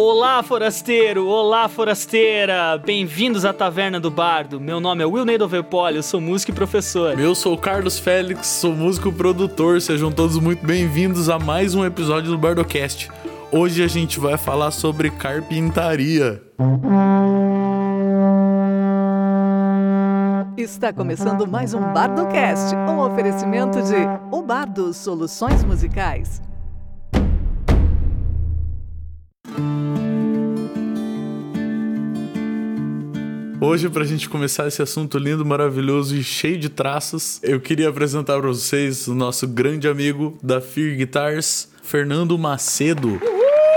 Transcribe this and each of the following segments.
Olá, forasteiro! Olá, forasteira! Bem-vindos à Taverna do Bardo. Meu nome é Will Neidovepoli, eu sou músico e professor. Eu sou o Carlos Félix, sou músico e produtor. Sejam todos muito bem-vindos a mais um episódio do Bardocast. Hoje a gente vai falar sobre carpintaria. Está começando mais um Bardocast, um oferecimento de O Bardo Soluções Musicais. Hoje, pra gente começar esse assunto lindo, maravilhoso e cheio de traços, eu queria apresentar pra vocês o nosso grande amigo da Fear Guitars, Fernando Macedo.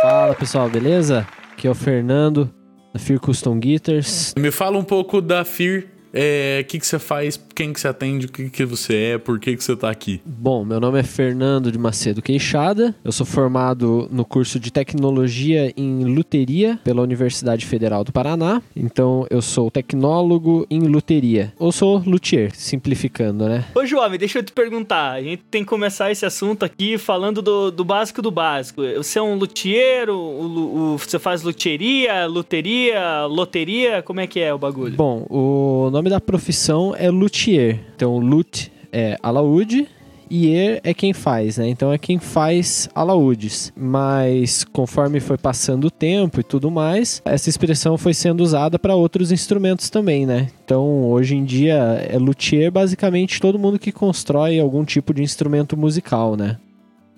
Fala pessoal, beleza? Aqui é o Fernando da Fear Custom Guitars. Me fala um pouco da Fear, é, o que, que você faz, quem que você atende, o que, que você é, por que, que você tá aqui? Bom, meu nome é Fernando de Macedo Queixada. Eu sou formado no curso de Tecnologia em Luteria pela Universidade Federal do Paraná. Então, eu sou tecnólogo em luteria. Ou sou luthier, simplificando, né? Ô, jovem, deixa eu te perguntar. A gente tem que começar esse assunto aqui falando do, do básico do básico. Você é um luthier? O, o, o, você faz luthieria, luteria, loteria? Como é que é o bagulho? Bom, o nome da profissão é luthier. Então, lut é alaúde e er é quem faz, né? Então é quem faz alaúdes. Mas conforme foi passando o tempo e tudo mais, essa expressão foi sendo usada para outros instrumentos também, né? Então hoje em dia é luthier basicamente todo mundo que constrói algum tipo de instrumento musical, né?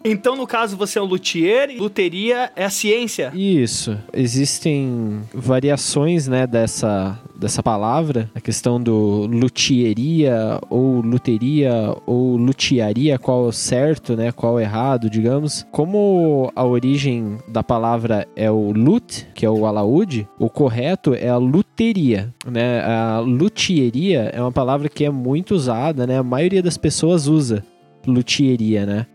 Então, no caso, você é um luthier e luteria é a ciência. Isso. Existem variações, né, dessa, dessa palavra. A questão do luthieria ou luteria ou luthiaria, qual é o certo, né, qual é o errado, digamos. Como a origem da palavra é o lut, que é o alaúde, o correto é a luteria, né? A luthieria é uma palavra que é muito usada, né? A maioria das pessoas usa luthieria, né?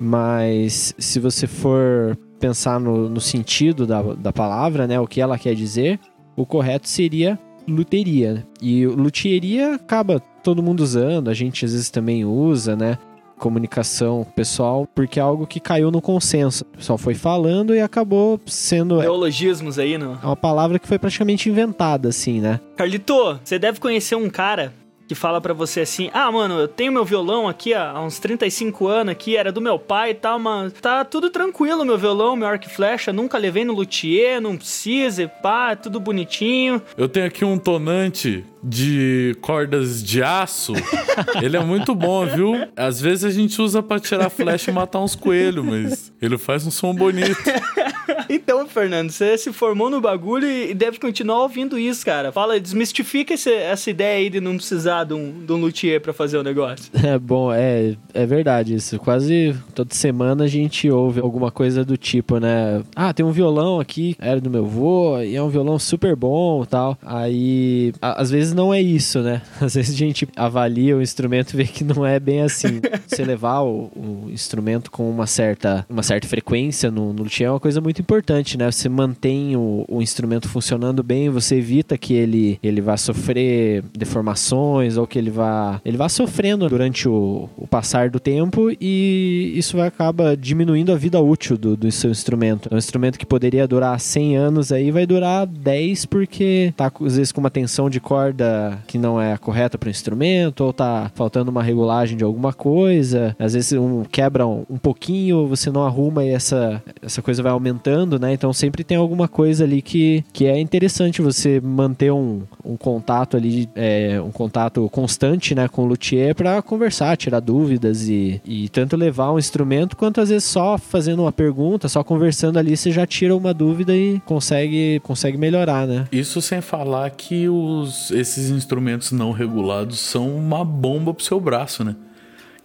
Mas se você for pensar no, no sentido da, da palavra, né, o que ela quer dizer, o correto seria luteria. E luthieria acaba todo mundo usando, a gente às vezes também usa, né? Comunicação pessoal, porque é algo que caiu no consenso. O pessoal foi falando e acabou sendo. Neologismos aí, não? É uma palavra que foi praticamente inventada, assim, né? Carlito, você deve conhecer um cara que fala para você assim: "Ah, mano, eu tenho meu violão aqui há uns 35 anos aqui, era do meu pai e tal, mas tá tudo tranquilo meu violão, meu arco e flecha, nunca levei no luthier, não precisa, pá, é tudo bonitinho". Eu tenho aqui um tonante de cordas de aço. ele é muito bom, viu? Às vezes a gente usa para tirar flecha e matar uns coelhos, mas ele faz um som bonito. então, Fernando, você se formou no bagulho e deve continuar ouvindo isso, cara. Fala, desmistifica esse, essa ideia aí de não precisar de um, de um luthier pra fazer o negócio. É bom, é, é verdade isso. Quase toda semana a gente ouve alguma coisa do tipo, né? Ah, tem um violão aqui, era do meu avô, e é um violão super bom tal. Aí, a, às vezes não é isso, né? Às vezes a gente avalia o instrumento e vê que não é bem assim. Você levar o, o instrumento com uma certa, uma certa frequência no, no luthier é uma coisa muito importante, né? Você mantém o, o instrumento funcionando bem, você evita que ele, ele vá sofrer deformações ou que ele vá, ele vá sofrendo durante o, o passar do tempo e isso vai acaba diminuindo a vida útil do, do seu instrumento. É um instrumento que poderia durar 100 anos aí vai durar 10 porque tá às vezes com uma tensão de corda que não é correta para o instrumento ou tá faltando uma regulagem de alguma coisa. Às vezes um quebra um, um pouquinho, você não arruma e essa essa coisa vai aumentando, né? Então sempre tem alguma coisa ali que, que é interessante você manter um, um contato ali, é, um contato constante, né, com o luthier para conversar, tirar dúvidas e, e tanto levar um instrumento quanto às vezes só fazendo uma pergunta, só conversando ali você já tira uma dúvida e consegue consegue melhorar, né? Isso sem falar que os, esses instrumentos não regulados são uma bomba pro seu braço, né?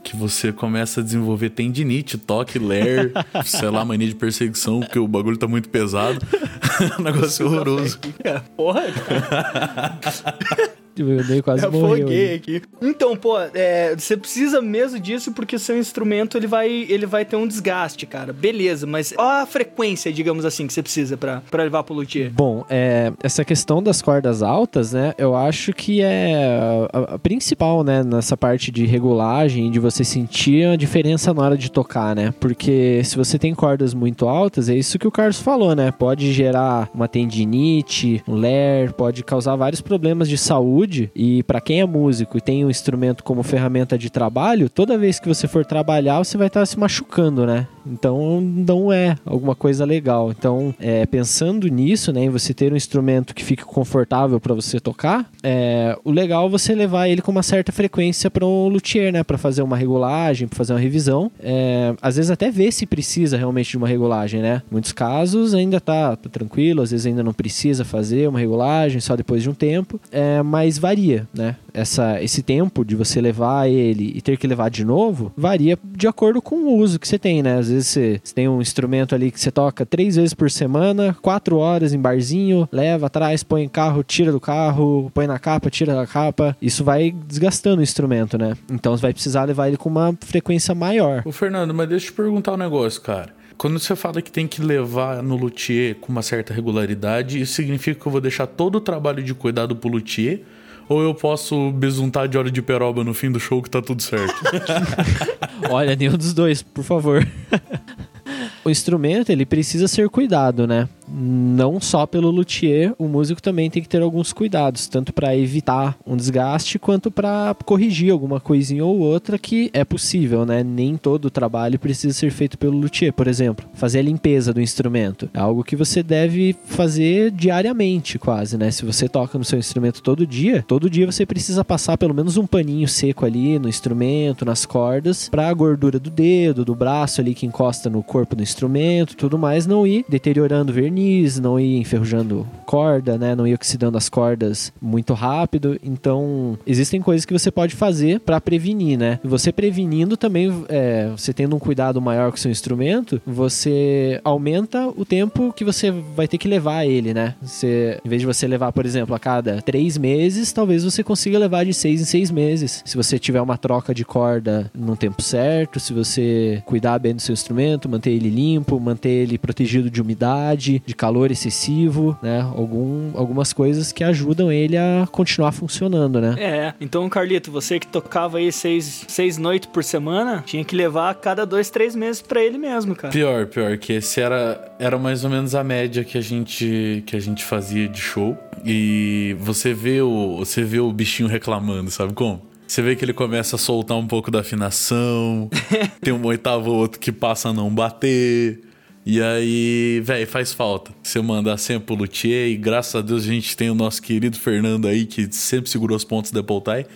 Que você começa a desenvolver tendinite, toque, ler, sei lá, mania de perseguição, porque o bagulho tá muito pesado. um negócio horroroso. Porra, O Ney quase Eu morreu. aí. aqui. Então, pô, é, você precisa mesmo disso porque o seu instrumento ele vai, ele vai ter um desgaste, cara. Beleza, mas ó a frequência, digamos assim, que você precisa pra, pra levar pro luthier. Bom, é, essa questão das cordas altas, né? Eu acho que é a, a principal, né? Nessa parte de regulagem, de você sentir a diferença na hora de tocar, né? Porque se você tem cordas muito altas, é isso que o Carlos falou, né? Pode gerar uma tendinite, um ler, pode causar vários problemas de saúde. E para quem é músico e tem um instrumento como ferramenta de trabalho, toda vez que você for trabalhar, você vai estar se machucando, né? Então não é alguma coisa legal. Então, é, pensando nisso, né, em você ter um instrumento que fique confortável para você tocar, é, o legal é você levar ele com uma certa frequência para um luthier, né, para fazer uma regulagem, para fazer uma revisão. É, às vezes até ver se precisa realmente de uma regulagem, né? Muitos casos ainda tá, tá tranquilo, às vezes ainda não precisa fazer uma regulagem só depois de um tempo, é, mas varia, né? Essa, esse tempo de você levar ele e ter que levar de novo varia de acordo com o uso que você tem, né? Às vezes você, você tem um instrumento ali que você toca três vezes por semana, quatro horas em barzinho, leva atrás, põe em carro, tira do carro, põe na capa, tira da capa. Isso vai desgastando o instrumento, né? Então você vai precisar levar ele com uma frequência maior. Ô, Fernando, mas deixa eu te perguntar um negócio, cara. Quando você fala que tem que levar no luthier com uma certa regularidade, isso significa que eu vou deixar todo o trabalho de cuidado pro luthier? Ou eu posso besuntar de óleo de peroba no fim do show que tá tudo certo? Olha, nenhum dos dois, por favor. o instrumento, ele precisa ser cuidado, né? Não só pelo luthier, o músico também tem que ter alguns cuidados, tanto para evitar um desgaste quanto para corrigir alguma coisinha ou outra que é possível, né? Nem todo o trabalho precisa ser feito pelo luthier, por exemplo, fazer a limpeza do instrumento. É algo que você deve fazer diariamente, quase, né? Se você toca no seu instrumento todo dia, todo dia você precisa passar pelo menos um paninho seco ali no instrumento, nas cordas, para a gordura do dedo, do braço ali que encosta no corpo do instrumento, tudo mais não ir deteriorando o verniz, não ir enferrujando corda, né? Não ir oxidando as cordas muito rápido. Então, existem coisas que você pode fazer para prevenir, né? Você prevenindo também, é, você tendo um cuidado maior com o seu instrumento, você aumenta o tempo que você vai ter que levar ele, né? Você, em vez de você levar, por exemplo, a cada três meses, talvez você consiga levar de seis em seis meses. Se você tiver uma troca de corda no tempo certo, se você cuidar bem do seu instrumento, manter ele limpo, manter ele protegido de umidade, de calor excessivo, né? Algum, algumas coisas que ajudam ele a continuar funcionando, né? É, então, Carlito, você que tocava aí seis, seis noites por semana, tinha que levar a cada dois, três meses pra ele mesmo, cara. pior, pior, que esse era, era mais ou menos a média que a gente, que a gente fazia de show. E você vê o, você vê o bichinho reclamando, sabe como? Você vê que ele começa a soltar um pouco da afinação, tem um oitavo ou outro que passa a não bater. E aí, velho, faz falta. Você mandar sempre pro luthier e graças a Deus a gente tem o nosso querido Fernando aí que sempre segurou os pontos da Poltai.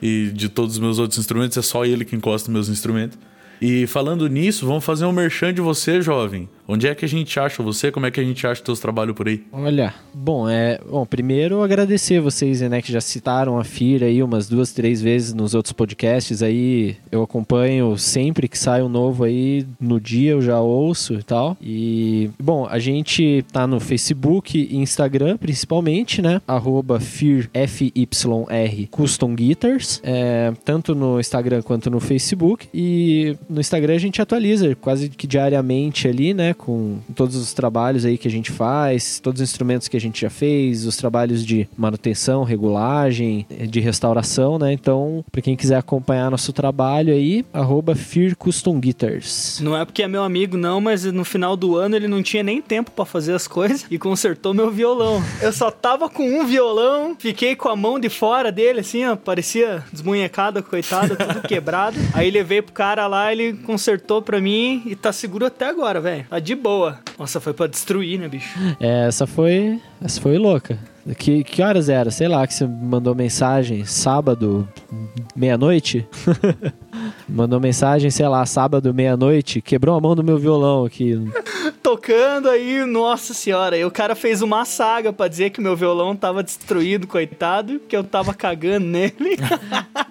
E de todos os meus outros instrumentos, é só ele que encosta meus instrumentos. E falando nisso, vamos fazer um merchan de você, jovem. Onde é que a gente acha você? Como é que a gente acha teus trabalhos por aí? Olha, bom, é. Bom, primeiro agradecer vocês, né, que já citaram a Fira aí umas duas, três vezes nos outros podcasts aí. Eu acompanho sempre que sai um novo aí, no dia eu já ouço e tal. E, bom, a gente tá no Facebook e Instagram, principalmente, né? Arroba FIR, F-Y-R, Custom Guitars. É, tanto no Instagram quanto no Facebook. E no Instagram a gente atualiza quase que diariamente ali, né? Com todos os trabalhos aí que a gente faz, todos os instrumentos que a gente já fez, os trabalhos de manutenção, regulagem, de restauração, né? Então, para quem quiser acompanhar nosso trabalho aí, arroba Fear Custom Guitars. Não é porque é meu amigo, não, mas no final do ano ele não tinha nem tempo pra fazer as coisas e consertou meu violão. Eu só tava com um violão, fiquei com a mão de fora dele, assim, ó, parecia desmunhecado, coitado, tudo quebrado. Aí levei pro cara lá, ele consertou pra mim e tá seguro até agora, velho. De boa. Nossa, foi pra destruir, né, bicho? É, essa foi, essa foi louca. Que, que horas era? Sei lá, que você mandou mensagem sábado, meia-noite? mandou mensagem, sei lá, sábado, meia-noite, quebrou a mão do meu violão aqui. Tocando aí, nossa senhora. E o cara fez uma saga pra dizer que meu violão tava destruído, coitado, que eu tava cagando nele.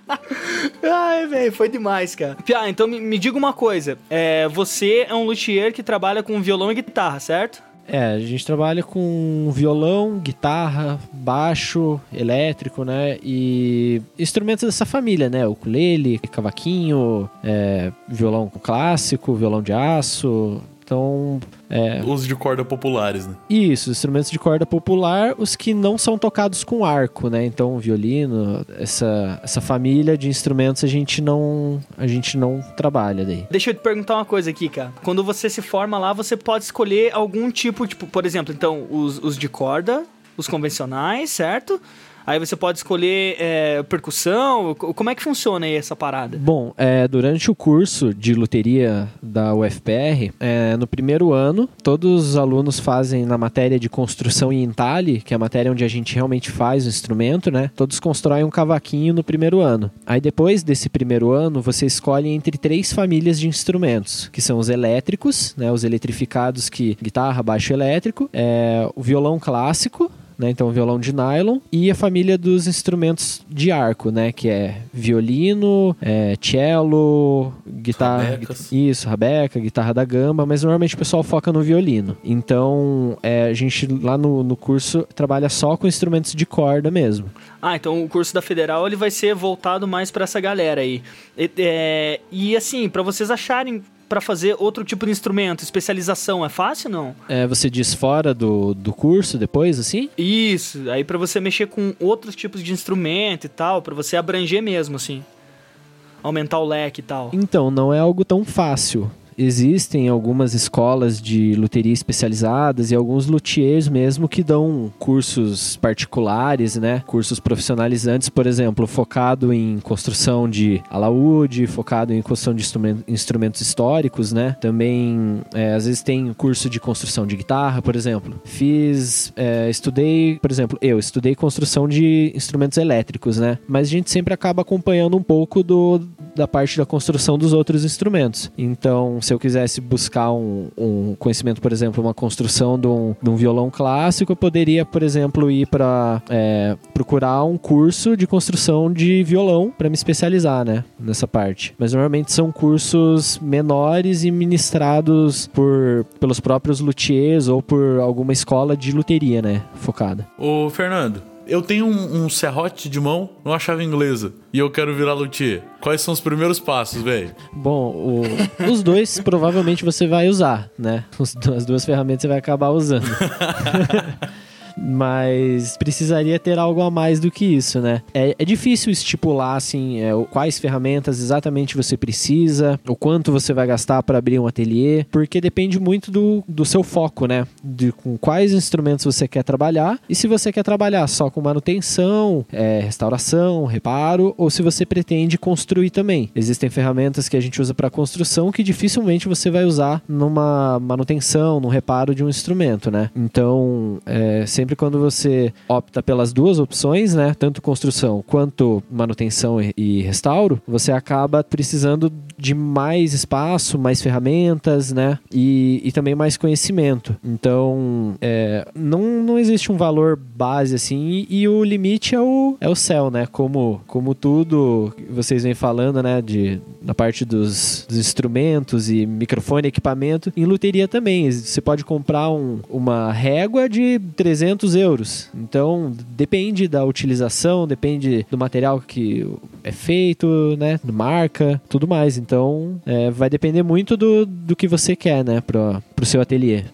Ai, velho, foi demais, cara. Pia, então me, me diga uma coisa. É, você é um luthier que trabalha com violão e guitarra, certo? É, a gente trabalha com violão, guitarra, baixo, elétrico, né? E instrumentos dessa família, né? Ukulele, cavaquinho, é, violão clássico, violão de aço. Então, é, Os de corda populares, né? isso, instrumentos de corda popular, os que não são tocados com arco, né? Então, violino, essa, essa família de instrumentos a gente não a gente não trabalha daí. Deixa eu te perguntar uma coisa aqui, cara. Quando você se forma lá, você pode escolher algum tipo, tipo, por exemplo, então, os, os de corda, os convencionais, certo? Aí você pode escolher é, percussão. Co- Como é que funciona aí essa parada? Bom, é, durante o curso de luteria da UFPR, é, no primeiro ano, todos os alunos fazem na matéria de construção em entalhe, que é a matéria onde a gente realmente faz o instrumento, né? Todos constroem um cavaquinho no primeiro ano. Aí depois desse primeiro ano, você escolhe entre três famílias de instrumentos, que são os elétricos, né? Os eletrificados que guitarra, baixo elétrico, é, o violão clássico, né? Então, violão de nylon e a família dos instrumentos de arco, né? Que é violino, é, cello, guitarra, Rabecas. isso, rabeca, guitarra da gamba, mas normalmente o pessoal foca no violino. Então, é, a gente lá no, no curso trabalha só com instrumentos de corda mesmo. Ah, então o curso da Federal ele vai ser voltado mais pra essa galera aí. E, é, e assim, pra vocês acharem pra fazer outro tipo de instrumento, especialização, é fácil não? É, você diz fora do, do curso depois, assim? Isso, aí pra você mexer com outros tipos de instrumento e tal, pra você abranger mesmo, assim. Aumentar o leque e tal. Então, não é algo tão fácil. Existem algumas escolas de luteria especializadas e alguns luthiers mesmo que dão cursos particulares, né? Cursos profissionalizantes, por exemplo, focado em construção de alaúde, focado em construção de instrumen- instrumentos históricos, né? Também, é, às vezes tem curso de construção de guitarra, por exemplo. Fiz, é, estudei, por exemplo, eu estudei construção de instrumentos elétricos, né? Mas a gente sempre acaba acompanhando um pouco do, da parte da construção dos outros instrumentos. Então, se eu quisesse buscar um, um conhecimento, por exemplo, uma construção de um, de um violão clássico, eu poderia, por exemplo, ir para procurar um curso de construção de violão para me especializar, né, nessa parte. Mas normalmente são cursos menores e ministrados por pelos próprios luthiers ou por alguma escola de luteria, né, focada. Ô, Fernando, eu tenho um, um serrote de mão numa chave inglesa e eu quero virar luthier. Quais são os primeiros passos, velho? Bom, o- os dois provavelmente você vai usar, né? As duas ferramentas você vai acabar usando. Mas precisaria ter algo a mais do que isso, né? É, é difícil estipular, assim, é, quais ferramentas exatamente você precisa, o quanto você vai gastar para abrir um ateliê, porque depende muito do, do seu foco, né? De com quais instrumentos você quer trabalhar e se você quer trabalhar só com manutenção, é, restauração, reparo, ou se você pretende construir também. Existem ferramentas que a gente usa para construção que dificilmente você vai usar numa manutenção, num reparo de um instrumento, né? Então, é, sempre quando você opta pelas duas opções, né? Tanto construção quanto manutenção e, restauro, você acaba precisando de mais espaço, mais ferramentas, né? E, e também mais conhecimento. Então, é, não, não existe um valor base assim e, e o limite é o, é o céu, né? Como, como tudo vocês vêm falando, né? De, na parte dos, dos instrumentos e microfone, equipamento. Em luteria também. Você pode comprar um- uma régua de 300 euros. Então, depende da utilização, depende do material que é feito, né? Marca, tudo mais. Então, é, vai depender muito do, do que você quer, né? Pro, pro seu ateliê.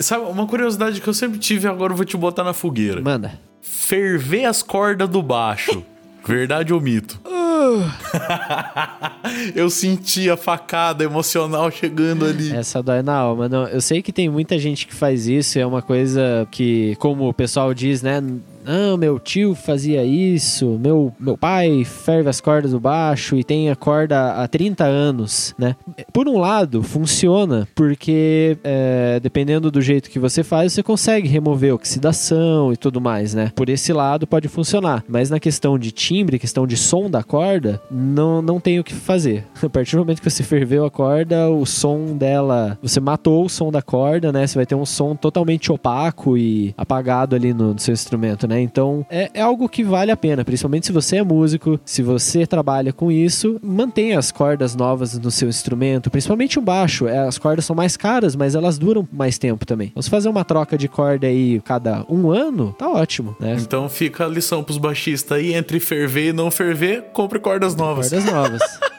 Sabe, uma curiosidade que eu sempre tive, agora eu vou te botar na fogueira. Manda. Ferver as cordas do baixo. Verdade ou mito? eu senti a facada emocional chegando ali. Essa dói na alma. Não, eu sei que tem muita gente que faz isso, é uma coisa que, como o pessoal diz, né? Não, meu tio fazia isso, meu, meu pai ferve as cordas do baixo e tem a corda há 30 anos, né? Por um lado, funciona, porque é, dependendo do jeito que você faz, você consegue remover oxidação e tudo mais, né? Por esse lado pode funcionar. Mas na questão de timbre, questão de som da corda, não, não tem o que fazer. A partir do momento que você ferveu a corda, o som dela. Você matou o som da corda, né? Você vai ter um som totalmente opaco e apagado ali no, no seu instrumento, né? Né? Então é, é algo que vale a pena, principalmente se você é músico, se você trabalha com isso, mantenha as cordas novas no seu instrumento, principalmente o baixo. É, as cordas são mais caras, mas elas duram mais tempo também. Você fazer uma troca de corda aí cada um ano, tá ótimo, né? Então fica a lição pros baixistas aí, entre ferver e não ferver, compre cordas novas. Cordas novas.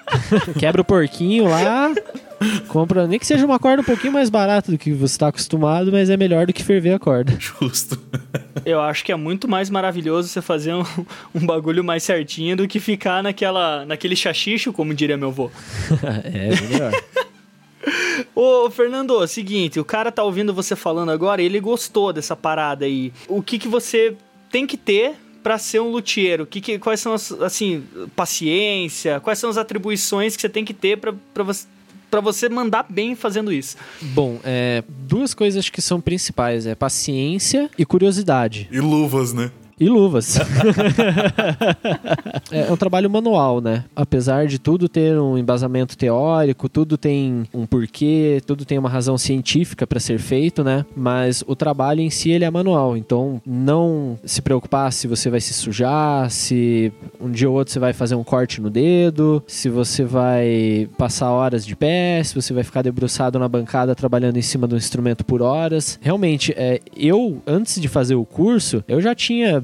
Quebra o porquinho lá, compra, nem que seja uma corda um pouquinho mais barata do que você está acostumado, mas é melhor do que ferver a corda. Justo. Eu acho que é muito mais maravilhoso você fazer um, um bagulho mais certinho do que ficar naquela, naquele chachicho, como diria meu avô. é, melhor. Ô, Fernando, seguinte, o cara tá ouvindo você falando agora e ele gostou dessa parada aí. O que que você tem que ter para ser um luthier? Que, que quais são as assim, paciência, quais são as atribuições que você tem que ter para você para você mandar bem fazendo isso? Bom, é, duas coisas que são principais, é paciência e curiosidade. E luvas, né? E luvas. é, é um trabalho manual, né? Apesar de tudo ter um embasamento teórico, tudo tem um porquê, tudo tem uma razão científica para ser feito, né? Mas o trabalho em si ele é manual. Então, não se preocupar se você vai se sujar, se um dia ou outro você vai fazer um corte no dedo, se você vai passar horas de pé, se você vai ficar debruçado na bancada trabalhando em cima do instrumento por horas. Realmente, é, eu antes de fazer o curso, eu já tinha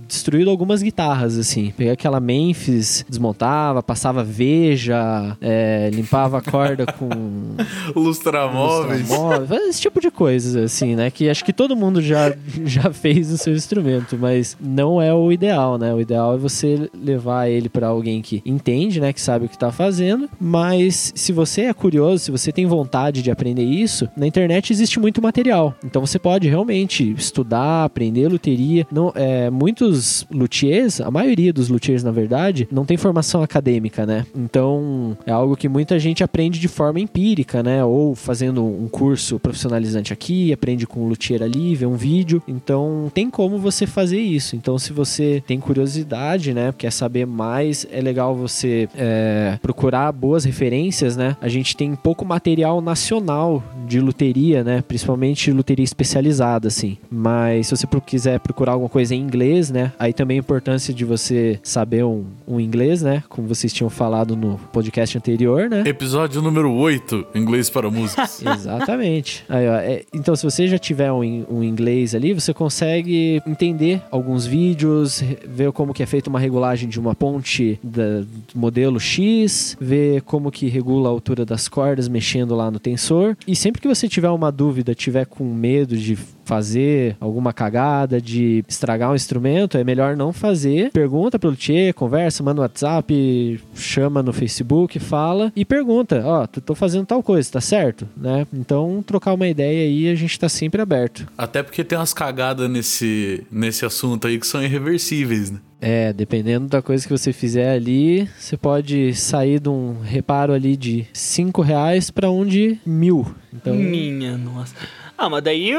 destruído algumas guitarras, assim. Peguei aquela Memphis, desmontava, passava veja, é, limpava a corda com. Lustramóveis. Lustramóveis. Esse tipo de coisas, assim, né? Que acho que todo mundo já, já fez no seu instrumento, mas não é o ideal, né? O ideal é você levar ele para alguém que entende, né? Que sabe o que tá fazendo. Mas se você é curioso, se você tem vontade de aprender isso, na internet existe muito material. Então você pode realmente estudar, aprender luteria. Não, é, muitos luthiers, a maioria dos luthiers, na verdade, não tem formação acadêmica, né? Então é algo que muita gente aprende de forma empírica, né? Ou fazendo um curso profissionalizante aqui, aprende com o luthier ali, vê um vídeo. Então tem como você fazer isso. Então se você tem curiosidade, né? Quer saber mais, é legal você é, procurar boas referências, né? A gente tem pouco material nacional de luteria, né? Principalmente luteria especializada, assim. Mas se você quiser procurar alguma coisa em inglês, inglês, né? Aí também a importância de você saber um, um inglês, né? Como vocês tinham falado no podcast anterior, né? Episódio número 8, inglês para músicos. Exatamente. Aí, ó, é, então, se você já tiver um, um inglês ali, você consegue entender alguns vídeos, ver como que é feita uma regulagem de uma ponte da, do modelo X, ver como que regula a altura das cordas mexendo lá no tensor. E sempre que você tiver uma dúvida, tiver com medo de fazer alguma cagada, de estragar um instrumento, é melhor não fazer. Pergunta pelo Tchê, conversa, manda no WhatsApp, chama no Facebook, fala e pergunta: Ó, oh, tô fazendo tal coisa, tá certo? Né? Então, trocar uma ideia aí, a gente tá sempre aberto. Até porque tem umas cagadas nesse, nesse assunto aí que são irreversíveis, né? É, dependendo da coisa que você fizer ali, você pode sair de um reparo ali de 5 reais para um de mil. Então... Minha nossa. Ah, mas daí,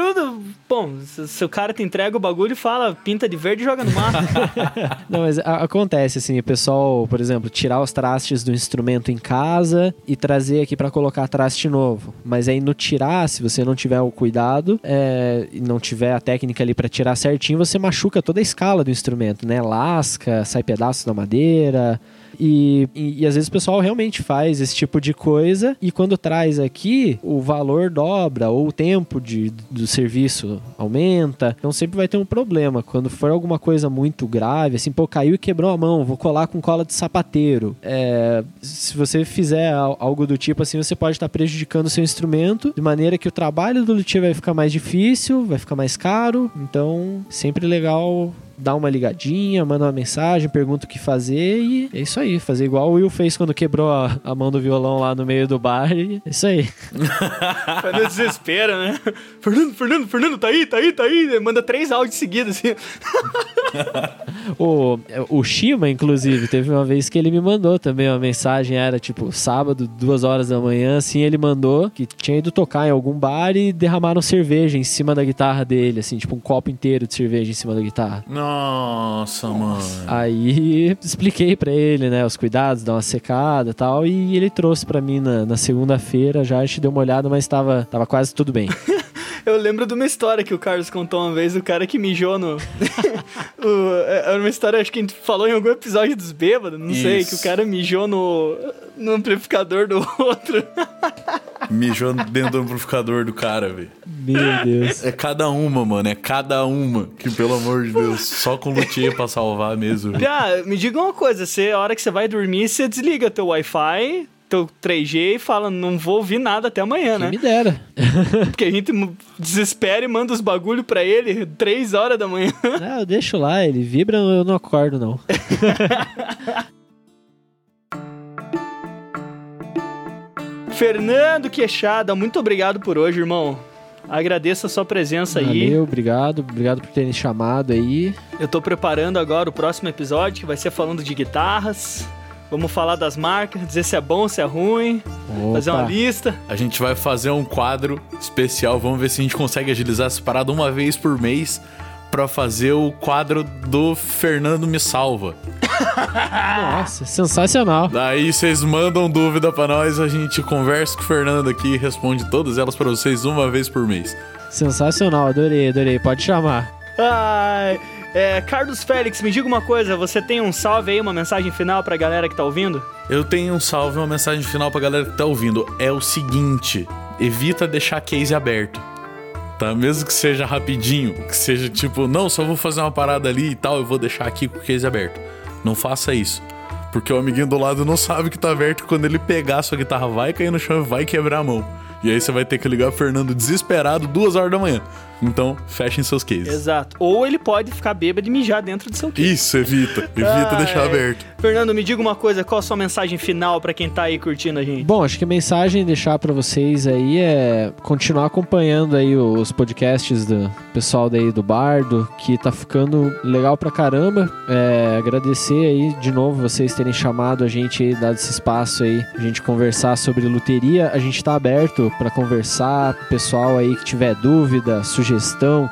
bom, se o cara te entrega o bagulho e fala, pinta de verde e joga no mar. Não, mas a, acontece, assim, o pessoal, por exemplo, tirar os trastes do instrumento em casa e trazer aqui para colocar traste novo. Mas aí no tirar, se você não tiver o cuidado é, e não tiver a técnica ali para tirar certinho, você machuca toda a escala do instrumento, né? Lasca, sai pedaço da madeira. E, e, e, às vezes o pessoal realmente faz esse tipo de coisa e quando traz aqui, o valor dobra ou o tempo de, do serviço aumenta. Então sempre vai ter um problema. Quando for alguma coisa muito grave, assim, pô, caiu e quebrou a mão, vou colar com cola de sapateiro. É, se você fizer algo do tipo assim, você pode estar prejudicando o seu instrumento de maneira que o trabalho do luthier vai ficar mais difícil, vai ficar mais caro. Então, sempre legal dá uma ligadinha, manda uma mensagem, pergunta o que fazer e é isso aí. Fazer igual o Will fez quando quebrou a, a mão do violão lá no meio do bar e é isso aí. Foi no desespero, né? Fernando, Fernando, Fernando, tá aí, tá aí, tá aí. Manda três áudios seguidos assim. o, o Shima, inclusive, teve uma vez que ele me mandou também uma mensagem, era tipo sábado, duas horas da manhã, assim, ele mandou que tinha ido tocar em algum bar e derramaram cerveja em cima da guitarra dele, assim, tipo um copo inteiro de cerveja em cima da guitarra. Nossa, mano. Aí expliquei para ele, né, os cuidados, dar uma secada e tal, e ele trouxe para mim na, na segunda-feira, já a gente deu uma olhada, mas tava, tava quase tudo bem. Eu lembro de uma história que o Carlos contou uma vez, o cara que mijou no. é, era uma história, acho que a gente falou em algum episódio dos bêbados, não sei, Isso. que o cara mijou no, no amplificador do outro. Mijou dentro do amplificador do cara, velho. Meu Deus. É cada uma, mano. É cada uma. Que, pelo amor de Deus, só com luthier pra salvar mesmo. velho. Ah, me diga uma coisa, você, a hora que você vai dormir, você desliga teu Wi-Fi, teu 3G e fala, não vou ouvir nada até amanhã, Quem né? me dera. Porque a gente desespera e manda os bagulho pra ele 3 horas da manhã. Ah, eu deixo lá, ele vibra, eu não acordo, não. Fernando Queixada, muito obrigado por hoje, irmão. Agradeço a sua presença aí. Valeu, obrigado. Obrigado por terem chamado aí. Eu tô preparando agora o próximo episódio, que vai ser falando de guitarras. Vamos falar das marcas, dizer se é bom, se é ruim, fazer uma Opa. lista. A gente vai fazer um quadro especial. Vamos ver se a gente consegue agilizar essa parada uma vez por mês pra fazer o quadro do Fernando Me Salva. Nossa, sensacional. Daí vocês mandam dúvida pra nós, a gente conversa com o Fernando aqui e responde todas elas pra vocês uma vez por mês. Sensacional, adorei, adorei. Pode chamar. Ai, é, Carlos Félix, me diga uma coisa, você tem um salve aí, uma mensagem final pra galera que tá ouvindo? Eu tenho um salve, uma mensagem final pra galera que tá ouvindo. É o seguinte: evita deixar case aberto. Tá? Mesmo que seja rapidinho, que seja tipo, não, só vou fazer uma parada ali e tal, eu vou deixar aqui com o case aberto. Não faça isso. Porque o amiguinho do lado não sabe que tá aberto quando ele pegar a sua guitarra vai cair no chão e vai quebrar a mão. E aí você vai ter que ligar o Fernando desesperado duas horas da manhã. Então, fechem seus cases. Exato. Ou ele pode ficar bêbado e mijar dentro do seu kit. Isso, evita. Evita Ai. deixar aberto. Fernando, me diga uma coisa, qual a sua mensagem final pra quem tá aí curtindo a gente? Bom, acho que a mensagem deixar pra vocês aí é continuar acompanhando aí os podcasts do pessoal daí do Bardo, que tá ficando legal pra caramba. É, agradecer aí de novo vocês terem chamado a gente aí, dado esse espaço aí, a gente conversar sobre luteria. A gente tá aberto pra conversar, pessoal aí que tiver dúvida, sugestão,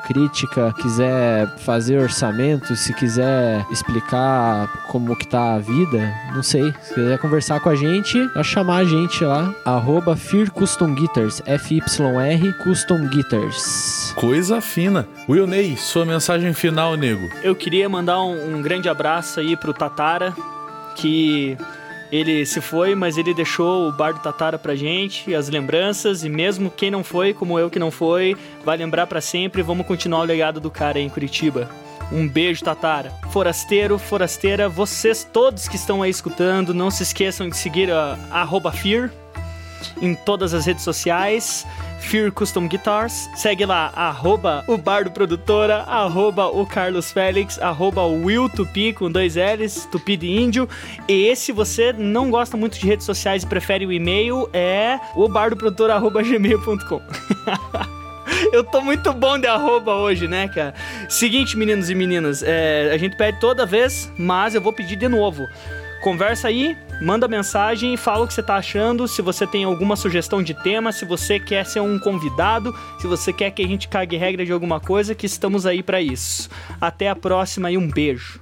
crítica, quiser fazer orçamento, se quiser explicar como que tá a vida, não sei. Se quiser conversar com a gente, é chamar a gente lá, arroba Fear Custom Guitars, F-Y-R Custom Guitars. Coisa fina. Will Ney, sua mensagem final, nego. Eu queria mandar um, um grande abraço aí pro Tatara, que ele se foi, mas ele deixou o bar do Tatara pra gente, as lembranças, e mesmo quem não foi, como eu que não foi, vai lembrar pra sempre vamos continuar o legado do cara aí em Curitiba. Um beijo, Tatara. Forasteiro, forasteira, vocês todos que estão aí escutando, não se esqueçam de seguir a arroba Fear em todas as redes sociais. Fear Custom Guitars. Segue lá, arroba o Bardo Produtora, arroba o Carlos Félix, arroba o Will Tupi com dois L's, Tupi de Índio. E se você não gosta muito de redes sociais e prefere o e-mail, é o bardoprodutora, arroba gmail.com. Eu tô muito bom de arroba hoje, né, cara? Seguinte, meninos e meninas, é, a gente pede toda vez, mas eu vou pedir de novo. Conversa aí, manda mensagem e fala o que você tá achando, se você tem alguma sugestão de tema, se você quer ser um convidado, se você quer que a gente cague regra de alguma coisa, que estamos aí pra isso. Até a próxima e um beijo.